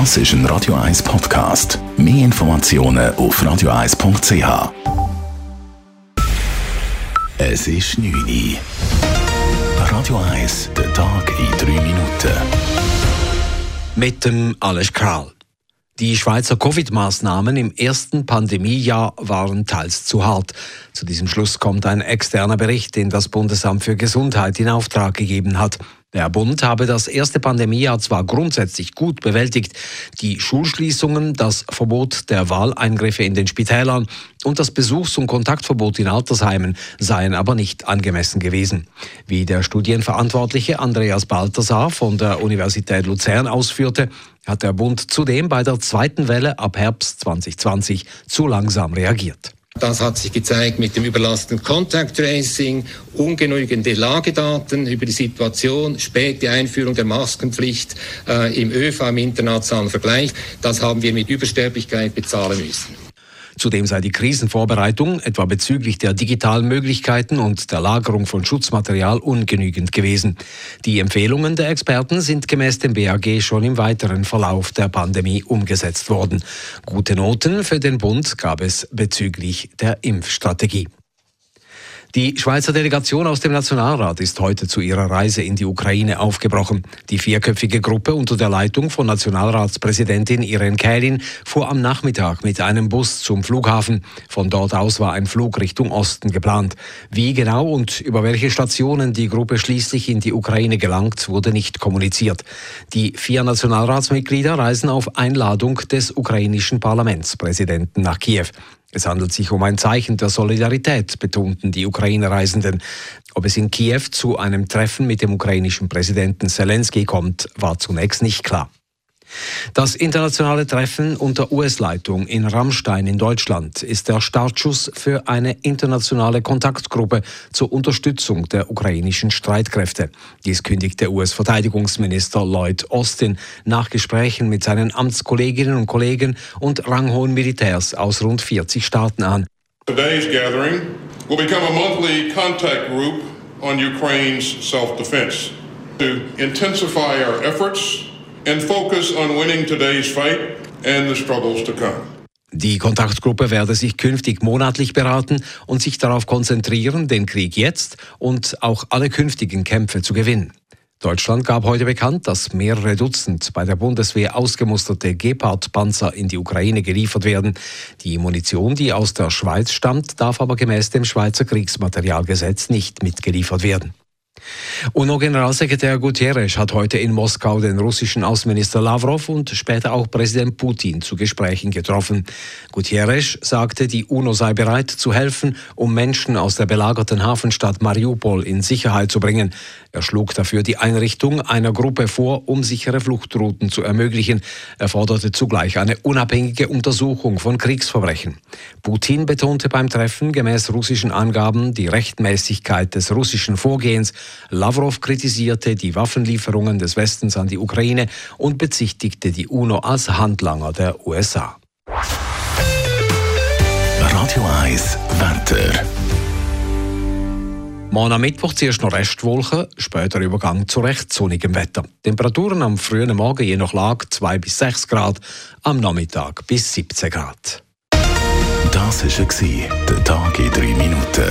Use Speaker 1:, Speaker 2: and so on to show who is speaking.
Speaker 1: Das ist ein Radio 1 Podcast. Mehr Informationen auf radio1.ch. Es ist 9 Uhr. Radio 1, der Tag in 3 Minuten.
Speaker 2: Mit dem Alles Kral. Die Schweizer Covid-Maßnahmen im ersten Pandemiejahr waren teils zu hart. Zu diesem Schluss kommt ein externer Bericht, den das Bundesamt für Gesundheit in Auftrag gegeben hat. Der Bund habe das erste Pandemiejahr zwar grundsätzlich gut bewältigt, die Schulschließungen, das Verbot der Wahleingriffe in den Spitälern und das Besuchs- und Kontaktverbot in Altersheimen seien aber nicht angemessen gewesen. Wie der Studienverantwortliche Andreas Balthasar von der Universität Luzern ausführte, hat der Bund zudem bei der zweiten Welle ab Herbst 2020 zu langsam reagiert.
Speaker 3: Das hat sich gezeigt mit dem überlasteten Contact Tracing, ungenügende Lagedaten über die Situation, späte Einführung der Maskenpflicht äh, im ÖV im internationalen Vergleich. Das haben wir mit Übersterblichkeit bezahlen müssen.
Speaker 2: Zudem sei die Krisenvorbereitung, etwa bezüglich der digitalen Möglichkeiten und der Lagerung von Schutzmaterial, ungenügend gewesen. Die Empfehlungen der Experten sind gemäß dem BAG schon im weiteren Verlauf der Pandemie umgesetzt worden. Gute Noten für den Bund gab es bezüglich der Impfstrategie. Die Schweizer Delegation aus dem Nationalrat ist heute zu ihrer Reise in die Ukraine aufgebrochen. Die vierköpfige Gruppe unter der Leitung von Nationalratspräsidentin Irene Kählin fuhr am Nachmittag mit einem Bus zum Flughafen. Von dort aus war ein Flug Richtung Osten geplant. Wie genau und über welche Stationen die Gruppe schließlich in die Ukraine gelangt, wurde nicht kommuniziert. Die vier Nationalratsmitglieder reisen auf Einladung des ukrainischen Parlamentspräsidenten nach Kiew. Es handelt sich um ein Zeichen der Solidarität, betonten die Ukraine-Reisenden. Ob es in Kiew zu einem Treffen mit dem ukrainischen Präsidenten Zelensky kommt, war zunächst nicht klar. Das internationale Treffen unter US-Leitung in Rammstein in Deutschland ist der Startschuss für eine internationale Kontaktgruppe zur Unterstützung der ukrainischen Streitkräfte. Dies kündigte US-Verteidigungsminister Lloyd Austin nach Gesprächen mit seinen Amtskolleginnen und Kollegen und ranghohen Militärs aus rund 40 Staaten an.
Speaker 4: Today's gathering will become a monthly contact group on Ukraine's self-defense to intensify our efforts and focus on winning today's fight and the struggles to come.
Speaker 2: Die Kontaktgruppe werde sich künftig monatlich beraten und sich darauf konzentrieren, den Krieg jetzt und auch alle künftigen Kämpfe zu gewinnen. Deutschland gab heute bekannt, dass mehrere Dutzend bei der Bundeswehr ausgemusterte Gepard-Panzer in die Ukraine geliefert werden. Die Munition, die aus der Schweiz stammt, darf aber gemäß dem Schweizer Kriegsmaterialgesetz nicht mitgeliefert werden. UNO-Generalsekretär Guterres hat heute in Moskau den russischen Außenminister Lavrov und später auch Präsident Putin zu Gesprächen getroffen. Guterres sagte, die UNO sei bereit zu helfen, um Menschen aus der belagerten Hafenstadt Mariupol in Sicherheit zu bringen. Er schlug dafür die Einrichtung einer Gruppe vor, um sichere Fluchtrouten zu ermöglichen. Er forderte zugleich eine unabhängige Untersuchung von Kriegsverbrechen. Putin betonte beim Treffen gemäß russischen Angaben die Rechtmäßigkeit des russischen Vorgehens. Lavrov kritisierte die Waffenlieferungen des Westens an die Ukraine und bezichtigte die UNO als Handlanger der USA.
Speaker 1: Radio 1 Wetter.
Speaker 2: Morgen am Mittwoch zuerst noch Restwolken, später Übergang zu recht sonnigem Wetter. Temperaturen am frühen Morgen je nach Lage 2 bis 6 Grad, am Nachmittag bis 17 Grad.
Speaker 1: Das war der Tag in 3 Minuten.